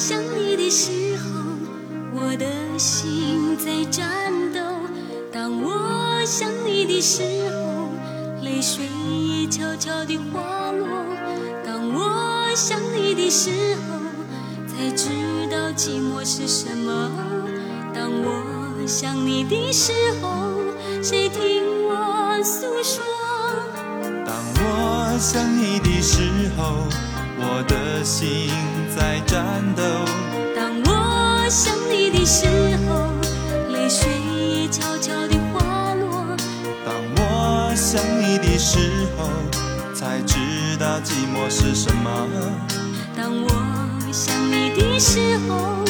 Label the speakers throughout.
Speaker 1: 想你的时候，我的
Speaker 2: 心在颤抖；
Speaker 1: 当我想你的时候，泪水也悄悄地滑落；
Speaker 2: 当我想你的时候，才知道寂寞是什么；
Speaker 1: 当我想你的时候，谁听我诉说？当我想你的时候。我的心在颤抖。当我想你的时候，泪水也悄悄地滑落。当我想你的时候，才知道寂寞是什么。当我想你的时候，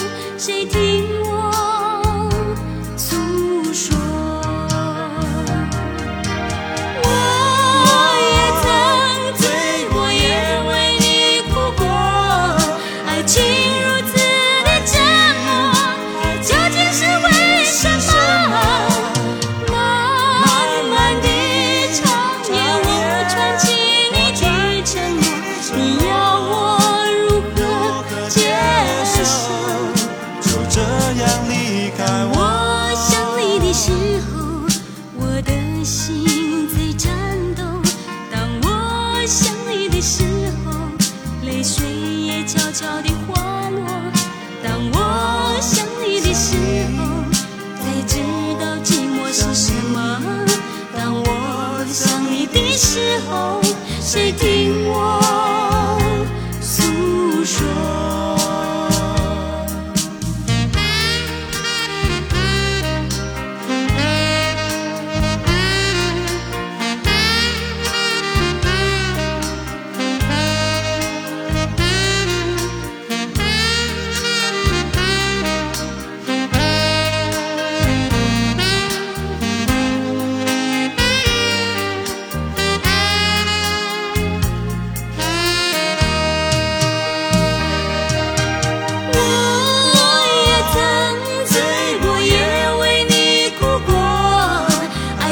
Speaker 1: 谁听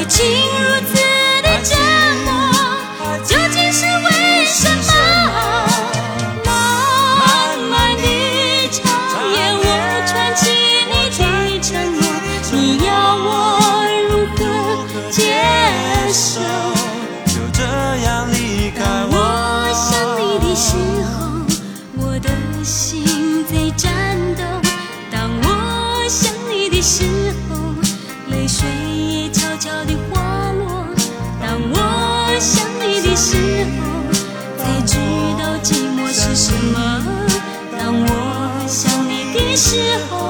Speaker 1: ti. 你悄悄地滑落。当我想你的时候，才知道寂寞是什么。当我想你的时候。